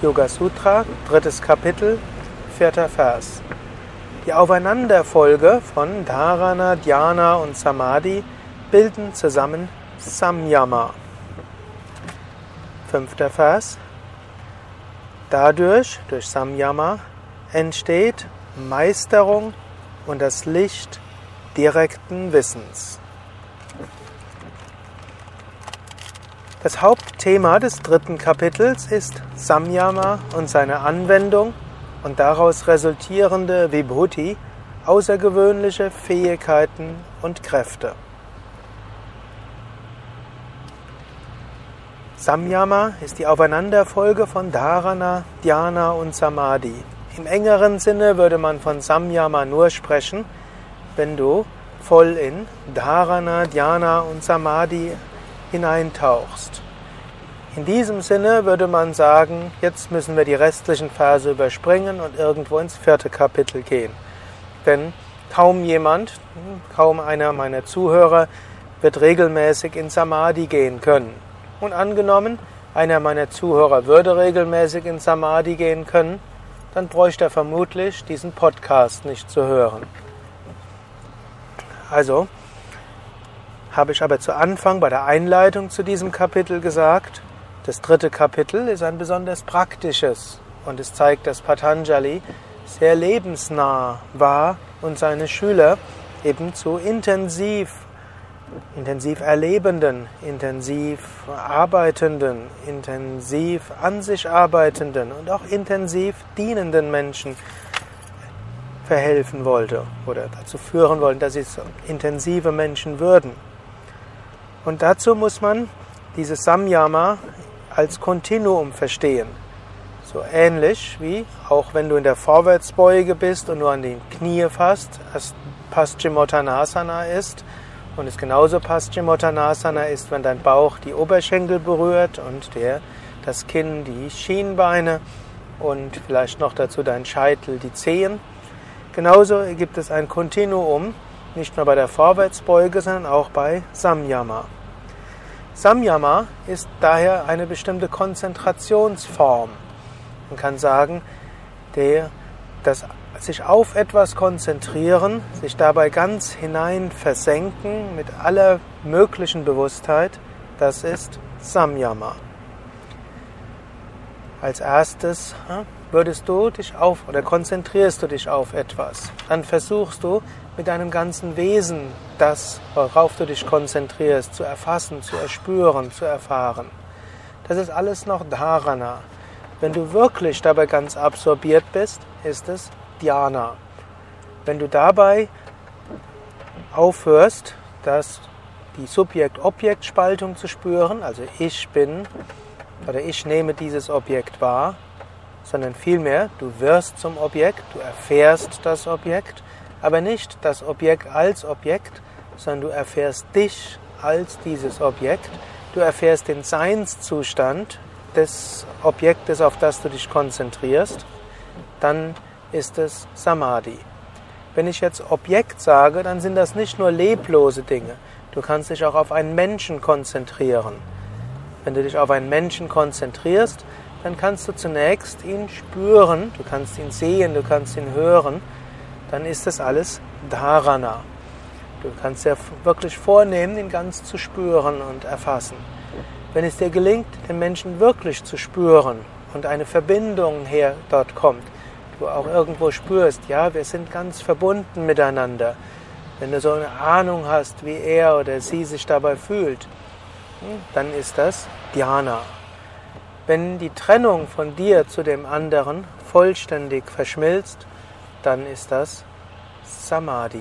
Yoga Sutra, drittes Kapitel, vierter Vers. Die Aufeinanderfolge von Dharana, Dhyana und Samadhi bilden zusammen Samyama. Fünfter Vers. Dadurch, durch Samyama, entsteht Meisterung und das Licht direkten Wissens. Das Hauptthema des dritten Kapitels ist Samyama und seine Anwendung und daraus resultierende Vibhuti, außergewöhnliche Fähigkeiten und Kräfte. Samyama ist die Aufeinanderfolge von Dharana, Dhyana und Samadhi. Im engeren Sinne würde man von Samyama nur sprechen, wenn du voll in Dharana, Dhyana und Samadhi hineintauchst. In diesem Sinne würde man sagen, jetzt müssen wir die restlichen Verse überspringen und irgendwo ins vierte Kapitel gehen. Denn kaum jemand, kaum einer meiner Zuhörer wird regelmäßig in Samadhi gehen können. Und angenommen, einer meiner Zuhörer würde regelmäßig in Samadhi gehen können, dann bräuchte er vermutlich diesen Podcast nicht zu hören. Also, habe ich aber zu Anfang bei der Einleitung zu diesem Kapitel gesagt, das dritte Kapitel ist ein besonders praktisches und es zeigt, dass Patanjali sehr lebensnah war und seine Schüler eben zu intensiv, intensiv erlebenden, intensiv arbeitenden, intensiv an sich arbeitenden und auch intensiv dienenden Menschen verhelfen wollte oder dazu führen wollte, dass sie intensive Menschen würden. Und dazu muss man dieses Samyama als Kontinuum verstehen. So ähnlich wie, auch wenn du in der Vorwärtsbeuge bist und nur an den Knie fasst, es Paschimottanasana ist und es genauso Paschimottanasana ist, wenn dein Bauch die Oberschenkel berührt und der, das Kinn die Schienbeine und vielleicht noch dazu dein Scheitel die Zehen. Genauso gibt es ein Kontinuum, nicht nur bei der Vorwärtsbeuge, sondern auch bei Samyama. Samyama ist daher eine bestimmte Konzentrationsform. Man kann sagen, der, das sich auf etwas konzentrieren, sich dabei ganz hinein versenken mit aller möglichen Bewusstheit, das ist Samyama. Als erstes würdest du dich auf oder konzentrierst du dich auf etwas. Dann versuchst du mit deinem ganzen Wesen das, worauf du dich konzentrierst, zu erfassen, zu erspüren, zu erfahren. Das ist alles noch Dharana. Wenn du wirklich dabei ganz absorbiert bist, ist es Dhyana. Wenn du dabei aufhörst, dass die Subjekt-Objekt-Spaltung zu spüren, also ich bin oder ich nehme dieses Objekt wahr, sondern vielmehr du wirst zum Objekt, du erfährst das Objekt, aber nicht das Objekt als Objekt, sondern du erfährst dich als dieses Objekt, du erfährst den Seinszustand des Objektes, auf das du dich konzentrierst, dann ist es Samadhi. Wenn ich jetzt Objekt sage, dann sind das nicht nur leblose Dinge. Du kannst dich auch auf einen Menschen konzentrieren. Wenn du dich auf einen Menschen konzentrierst, dann kannst du zunächst ihn spüren, du kannst ihn sehen, du kannst ihn hören, dann ist das alles Dharana. Du kannst ja wirklich vornehmen, ihn ganz zu spüren und erfassen. Wenn es dir gelingt, den Menschen wirklich zu spüren und eine Verbindung her dort kommt, du auch irgendwo spürst, ja, wir sind ganz verbunden miteinander. Wenn du so eine Ahnung hast, wie er oder sie sich dabei fühlt, hm, dann ist das Dhyana. Wenn die Trennung von dir zu dem anderen vollständig verschmilzt, dann ist das Samadhi.